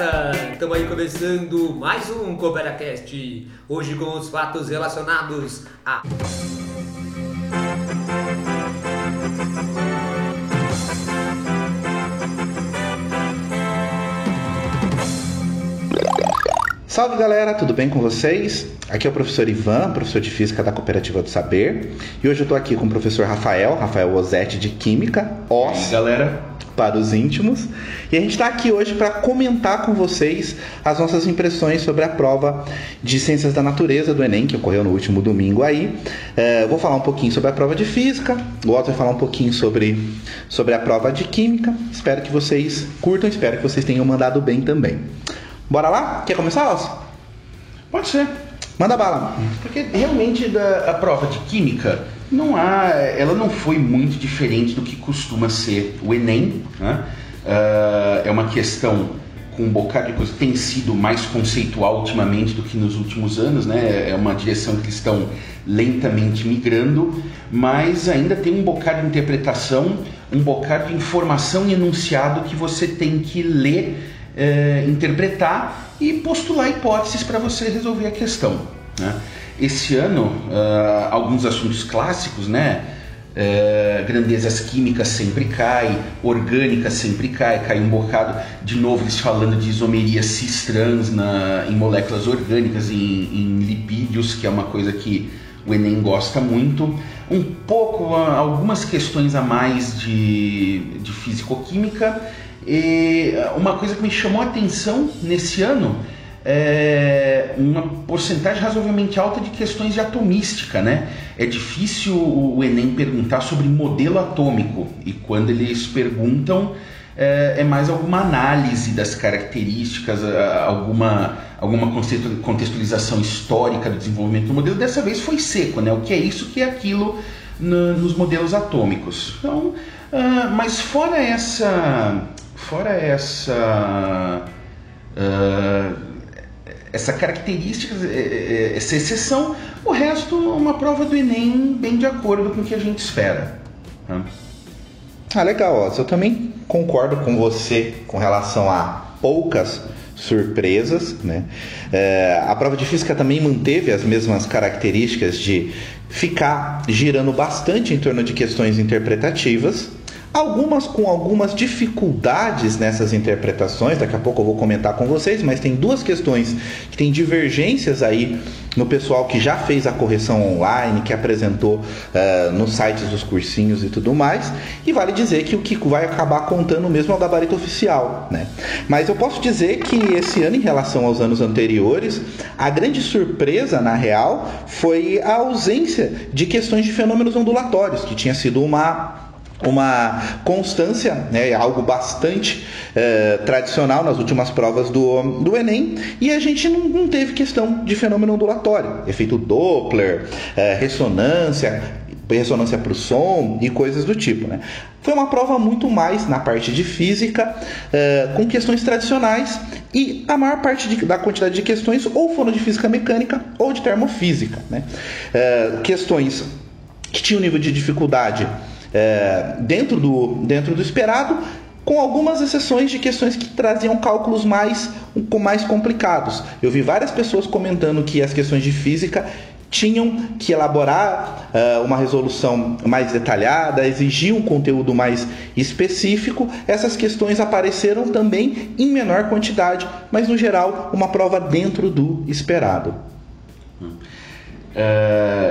Salve galera! Estamos aí começando mais um CooperaCast. Hoje com os fatos relacionados a. Salve galera, tudo bem com vocês? Aqui é o professor Ivan, professor de Física da Cooperativa do Saber. E hoje eu estou aqui com o professor Rafael, Rafael Osetti de Química, OS. galera. Para os íntimos. E a gente está aqui hoje para comentar com vocês as nossas impressões sobre a prova de Ciências da Natureza do Enem, que ocorreu no último domingo aí. É, vou falar um pouquinho sobre a prova de Física, o Otto vai falar um pouquinho sobre, sobre a prova de Química. Espero que vocês curtam, espero que vocês tenham mandado bem também. Bora lá? Quer começar, Osso? Pode ser. Manda bala. Porque realmente da, a prova de química não há, ela não foi muito diferente do que costuma ser o Enem. Né? Uh, é uma questão com um bocado de coisa tem sido mais conceitual ultimamente do que nos últimos anos, né? É uma direção que estão lentamente migrando, mas ainda tem um bocado de interpretação, um bocado de informação e enunciado que você tem que ler é, interpretar e postular hipóteses para você resolver a questão. Né? Esse ano, uh, alguns assuntos clássicos, né? Uh, grandezas químicas sempre cai, orgânica sempre cai, cai um bocado, de novo eles falando de isomeria cis-trans na, em moléculas orgânicas, em, em, lipídios, que é uma coisa que o Enem gosta muito. Um pouco, uh, algumas questões a mais de, de físico-química e uma coisa que me chamou a atenção nesse ano é uma porcentagem razoavelmente alta de questões de atomística, né? É difícil o Enem perguntar sobre modelo atômico e quando eles perguntam é, é mais alguma análise das características, alguma, alguma contextualização histórica do desenvolvimento do modelo. Dessa vez foi seco, né? O que é isso, o que é aquilo no, nos modelos atômicos. Então, uh, mas fora essa fora essa uh, essa característica, é, é, essa exceção, o resto uma prova do Enem bem de acordo com o que a gente espera. Né? Ah, legal. Eu também concordo com você com relação a poucas surpresas, né? É, a prova de física também manteve as mesmas características de ficar girando bastante em torno de questões interpretativas, Algumas com algumas dificuldades nessas interpretações, daqui a pouco eu vou comentar com vocês, mas tem duas questões que tem divergências aí no pessoal que já fez a correção online, que apresentou uh, nos sites dos cursinhos e tudo mais, e vale dizer que o que vai acabar contando mesmo é o gabarito oficial, né? Mas eu posso dizer que esse ano, em relação aos anos anteriores, a grande surpresa, na real, foi a ausência de questões de fenômenos ondulatórios, que tinha sido uma uma constância, né, algo bastante é, tradicional nas últimas provas do, do Enem, e a gente não, não teve questão de fenômeno ondulatório, efeito Doppler, é, ressonância, ressonância para o som e coisas do tipo. Né? Foi uma prova muito mais na parte de física, é, com questões tradicionais, e a maior parte de, da quantidade de questões ou foram de física mecânica ou de termofísica. Né? questões que tinham nível de dificuldade é, dentro, do, dentro do esperado, com algumas exceções de questões que traziam cálculos mais, mais complicados. Eu vi várias pessoas comentando que as questões de física tinham que elaborar uh, uma resolução mais detalhada, exigiam um conteúdo mais específico. Essas questões apareceram também em menor quantidade, mas no geral uma prova dentro do esperado. Uh,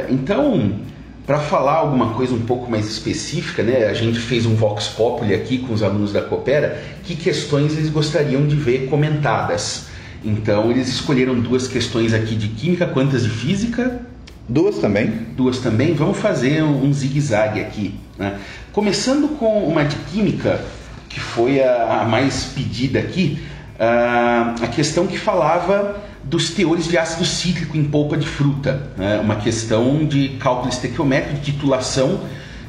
então, para falar alguma coisa um pouco mais específica, né, a gente fez um Vox Populi aqui com os alunos da Coopera, que questões eles gostariam de ver comentadas. Então eles escolheram duas questões aqui de química, quantas de física? Duas também. Duas também. Vamos fazer um, um zigue-zague aqui. Né? Começando com uma de química, que foi a, a mais pedida aqui, a, a questão que falava dos teores de ácido cítrico em polpa de fruta, né? uma questão de cálculo estequiométrico, de titulação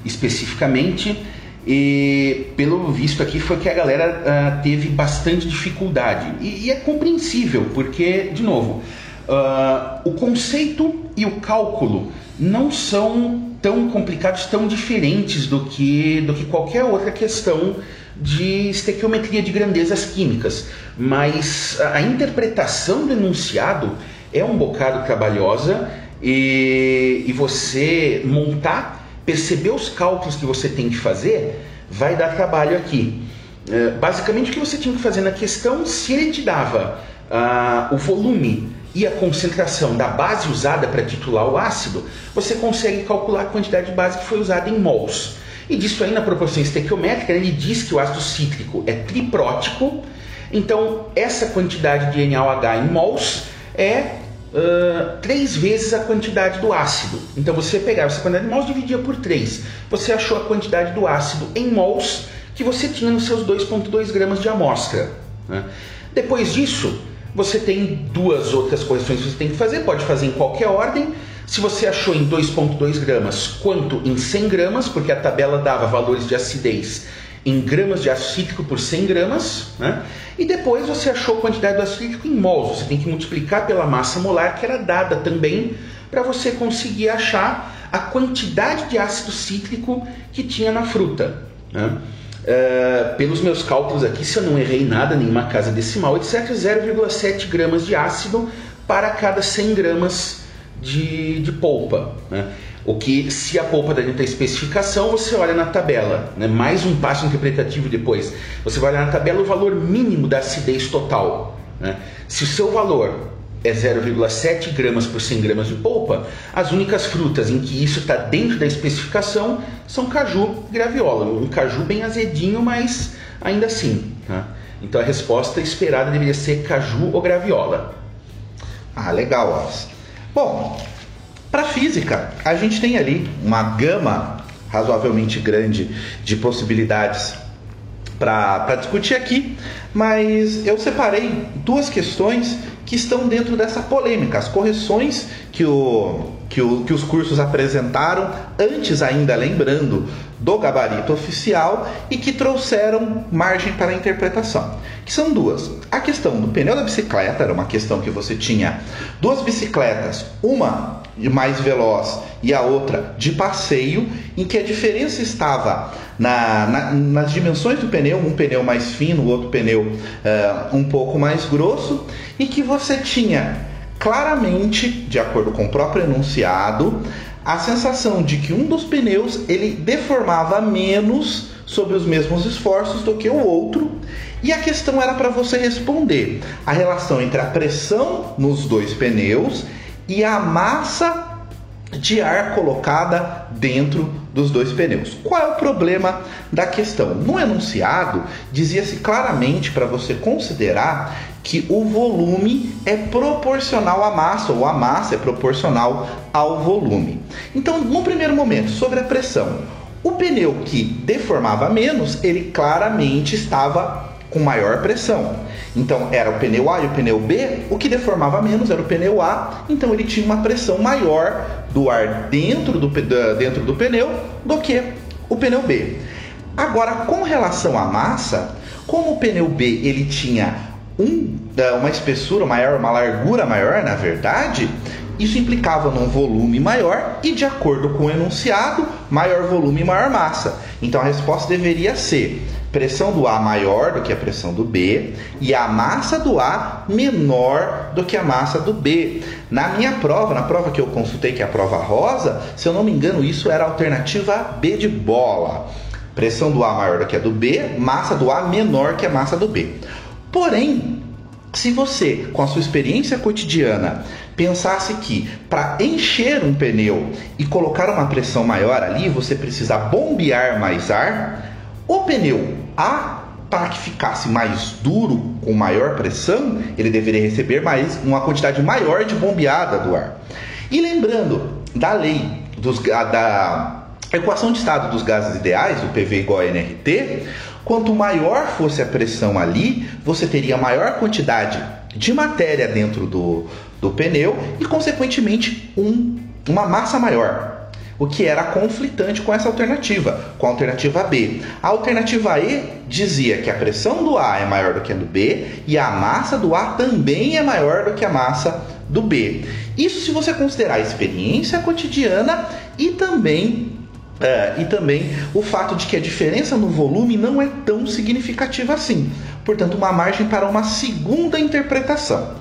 especificamente, e pelo visto aqui foi que a galera uh, teve bastante dificuldade. E, e, é compreensível, porque, de novo, uh, o conceito e o cálculo não são tão complicados, tão diferentes do que, do que qualquer outra questão de estequiometria de grandezas químicas, mas a interpretação do enunciado é um bocado trabalhosa e, e você montar, perceber os cálculos que você tem que fazer, vai dar trabalho aqui. É, basicamente, o que você tinha que fazer na questão, se ele te dava uh, o volume e a concentração da base usada para titular o ácido, você consegue calcular a quantidade de base que foi usada em mols. E disso aí na proporção estequiométrica, ele diz que o ácido cítrico é triprótico, então essa quantidade de NaOH em mols é uh, três vezes a quantidade do ácido. Então você pegava essa quantidade de mols e dividia por 3. Você achou a quantidade do ácido em mols que você tinha nos seus 2,2 gramas de amostra. Né? Depois disso, você tem duas outras correções que você tem que fazer, pode fazer em qualquer ordem. Se você achou em 2,2 gramas quanto em 100 gramas, porque a tabela dava valores de acidez em gramas de ácido cítrico por 100 gramas, né? e depois você achou a quantidade do ácido cítrico em mols. Você tem que multiplicar pela massa molar que era dada também para você conseguir achar a quantidade de ácido cítrico que tinha na fruta. Né? Uh, pelos meus cálculos aqui, se eu não errei nada, nenhuma casa decimal, etc., 0,7 gramas de ácido para cada 100 gramas de, de polpa. Né? O que, se a polpa dentro da especificação, você olha na tabela. Né? Mais um passo interpretativo depois. Você vai olhar na tabela o valor mínimo da acidez total. Né? Se o seu valor é 0,7 gramas por 100 gramas de polpa, as únicas frutas em que isso está dentro da especificação são caju e graviola. Um caju bem azedinho, mas ainda assim. Tá? Então a resposta esperada deveria ser caju ou graviola. Ah, legal. Bom, para física, a gente tem ali uma gama razoavelmente grande de possibilidades para discutir aqui, mas eu separei duas questões que estão dentro dessa polêmica, as correções que, o, que, o, que os cursos apresentaram, antes ainda lembrando do gabarito oficial e que trouxeram margem para a interpretação. Que são duas. A questão do pneu da bicicleta era uma questão que você tinha duas bicicletas, uma mais veloz e a outra de passeio, em que a diferença estava na, na, nas dimensões do pneu, um pneu mais fino, o outro pneu uh, um pouco mais grosso, e que você tinha claramente, de acordo com o próprio enunciado, a sensação de que um dos pneus ele deformava menos sobre os mesmos esforços do que o outro. E a questão era para você responder a relação entre a pressão nos dois pneus e a massa de ar colocada dentro dos dois pneus. Qual é o problema da questão? No enunciado, dizia-se claramente para você considerar que o volume é proporcional à massa, ou a massa é proporcional ao volume. Então, no primeiro momento, sobre a pressão, o pneu que deformava menos, ele claramente estava com maior pressão. Então era o pneu A e o pneu B, o que deformava menos era o pneu A, então ele tinha uma pressão maior do ar dentro do, dentro do pneu do que o pneu B. Agora, com relação à massa, como o pneu B ele tinha um, uma espessura maior, uma largura maior, na verdade, isso implicava num volume maior e, de acordo com o enunciado, maior volume e maior massa. Então a resposta deveria ser pressão do A maior do que a pressão do B e a massa do A menor do que a massa do B. Na minha prova, na prova que eu consultei, que é a prova rosa, se eu não me engano, isso era a alternativa B de bola. Pressão do A maior do que a do B, massa do A menor que a massa do B. Porém, se você, com a sua experiência cotidiana, pensasse que para encher um pneu e colocar uma pressão maior ali, você precisa bombear mais ar, o pneu A, para que ficasse mais duro, com maior pressão, ele deveria receber mais uma quantidade maior de bombeada do ar. E lembrando da lei dos, da equação de estado dos gases ideais, o PV igual a nRT, quanto maior fosse a pressão ali, você teria maior quantidade de matéria dentro do, do pneu e, consequentemente, um, uma massa maior o que era conflitante com essa alternativa, com a alternativa B. A alternativa E dizia que a pressão do A é maior do que a do B e a massa do A também é maior do que a massa do B. Isso se você considerar a experiência cotidiana e também É, e também o fato de que a diferença no volume não é tão significativa assim. Portanto, uma margem para uma segunda interpretação.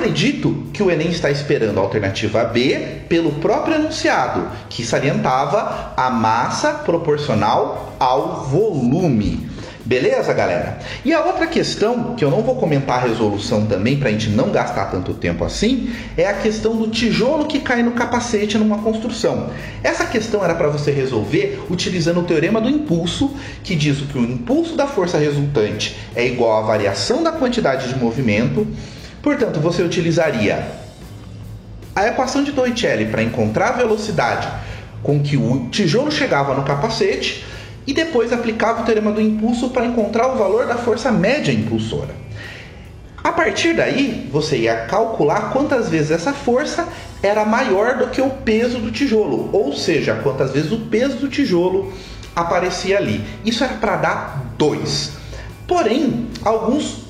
Acredito que o Enem está esperando a alternativa B pelo próprio enunciado, que salientava a massa proporcional ao volume. Beleza, galera? E a outra questão, que eu não vou comentar a resolução também, para a gente não gastar tanto tempo assim, é a questão do tijolo que cai no capacete numa construção. Essa questão era para você resolver utilizando o teorema do impulso, que diz que o impulso da força resultante é igual à variação da quantidade de movimento. Portanto, você utilizaria a equação de Torricelli para encontrar a velocidade com que o tijolo chegava no capacete e depois aplicava o teorema do impulso para encontrar o valor da força média impulsora. A partir daí, você ia calcular quantas vezes essa força era maior do que o peso do tijolo, ou seja, quantas vezes o peso do tijolo aparecia ali. Isso era para dar 2. Porém, alguns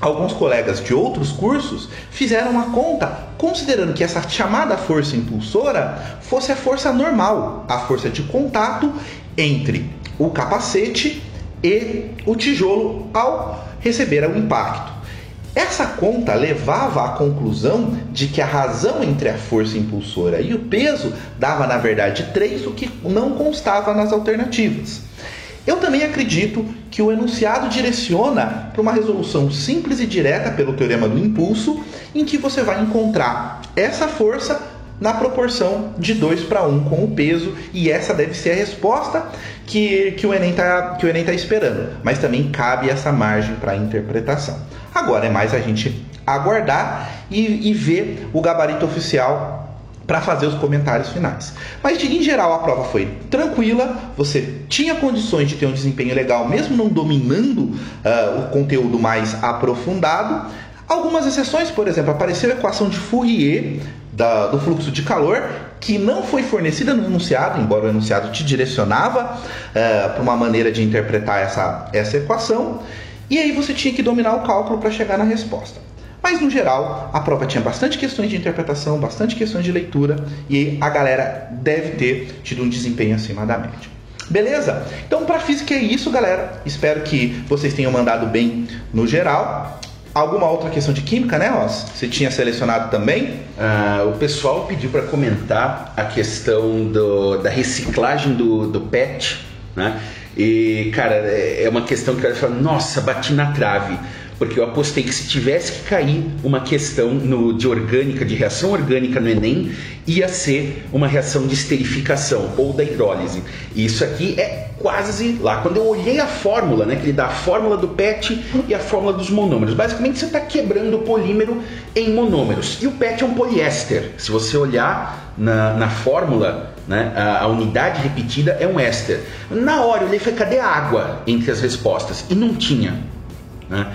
alguns colegas de outros cursos fizeram uma conta considerando que essa chamada força impulsora fosse a força normal, a força de contato entre o capacete e o tijolo ao receber o impacto. Essa conta levava à conclusão de que a razão entre a força impulsora e o peso dava, na verdade, 3, o que não constava nas alternativas. Eu também acredito que o enunciado direciona para uma resolução simples e direta pelo teorema do impulso, em que você vai encontrar essa força na proporção de 2 para 1 com o peso, e essa deve ser a resposta que, que o Enem está tá esperando. Mas também cabe essa margem para interpretação. Agora é mais a gente aguardar e, e ver o gabarito oficial para fazer os comentários finais. Mas em geral a prova foi tranquila, você tinha condições de ter um desempenho legal, mesmo não dominando uh, o conteúdo mais aprofundado. Algumas exceções, por exemplo, apareceu a equação de Fourier da, do fluxo de calor, que não foi fornecida no enunciado, embora o enunciado te direcionava uh, para uma maneira de interpretar essa, essa equação, e aí você tinha que dominar o cálculo para chegar na resposta. Mas no geral, a prova tinha bastante questões de interpretação, bastante questões de leitura e a galera deve ter tido um desempenho acima da média. Beleza? Então, para física é isso, galera. Espero que vocês tenham mandado bem no geral. Alguma outra questão de química, né, Ross? Você tinha selecionado também? Ah, o pessoal pediu para comentar a questão do, da reciclagem do, do PET, né? E, cara, é, é uma questão que eu falo, nossa, bati na trave porque eu apostei que se tivesse que cair uma questão no, de orgânica, de reação orgânica no Enem, ia ser uma reação de esterificação ou da hidrólise. E isso aqui é quase lá. Quando eu olhei a fórmula, né, que ele dá a fórmula do PET e a fórmula dos monômeros, basicamente você está quebrando o polímero em monômeros. E o PET é um poliéster. Se você olhar na, na fórmula, né, a, a, unidade repetida é um éster. Na hora eu olhei e falei, cadê a água entre as respostas? E não tinha. Né?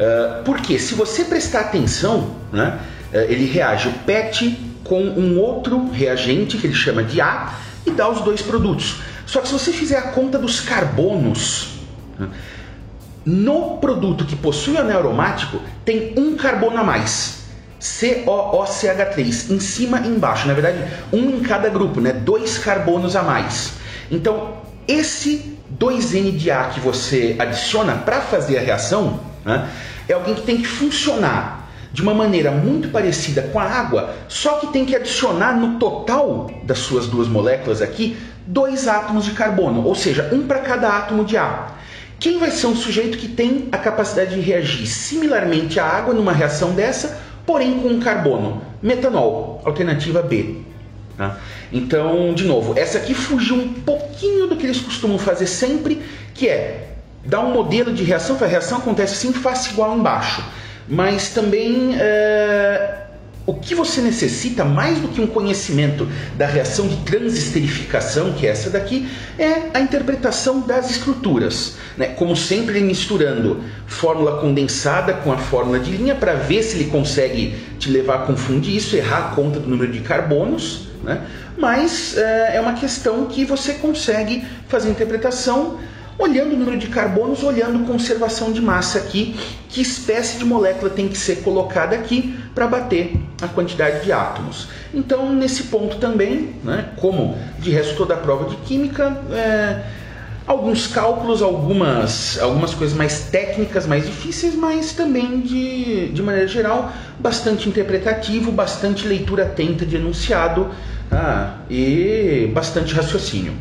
Uh, porque se você prestar atenção, né, uh, ele reage o PET com um outro reagente que ele chama de A e dá os dois produtos. Só que se você fizer a conta dos carbonos, né, no produto que possui anel aromático tem um carbono a mais. COOCH3, em cima e embaixo. Na verdade, um em cada grupo, né? dois carbonos a mais. Então, esse 2N de A que você adiciona para fazer a reação, né, é alguém que tem que funcionar de uma maneira muito parecida com a água, só que tem que adicionar no total das suas duas moléculas aqui dois átomos de carbono, ou seja, um para cada átomo de ar. Quem vai ser um sujeito que tem a capacidade de reagir similarmente à água numa reação dessa, porém com carbono? Metanol, alternativa B. Tá? Então, de novo, essa aqui fugiu um pouquinho do que eles costumam fazer sempre, que é dá um modelo de reação, a reação acontece assim, face igual embaixo. Mas também é, o que você necessita, mais do que um conhecimento da reação de transesterificação, que é essa daqui, é a interpretação das estruturas. Né? Como sempre, misturando fórmula condensada com a fórmula de linha para ver se ele consegue te levar a confundir isso, errar a conta do número de carbonos. Né? Mas é, é uma questão que você consegue fazer interpretação olhando o número de carbonos, olhando conservação de massa aqui, que espécie de molécula tem que ser colocada aqui para bater a quantidade de átomos. Então, nesse ponto também, né, como de resto toda a prova de química, é, alguns cálculos, algumas, algumas coisas mais técnicas, mais difíceis, mas também de, de maneira geral bastante interpretativo, bastante leitura atenta de enunciado ah, e bastante raciocínio.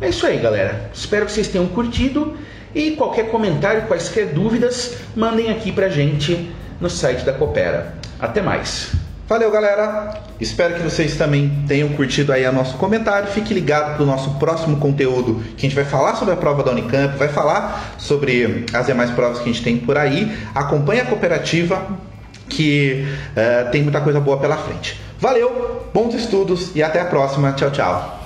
É isso aí, galera. Espero que vocês tenham curtido e qualquer comentário, quaisquer dúvidas, mandem aqui pra gente no site da Coopera. Até mais. Valeu, galera. Espero que vocês também tenham curtido aí o nosso comentário. Fique ligado para o nosso próximo conteúdo, que a gente vai falar sobre a prova da Unicamp, vai falar sobre as demais provas que a gente tem por aí. Acompanhe a cooperativa, que uh, tem muita coisa boa pela frente. Valeu, bons estudos e até a próxima. Tchau, tchau.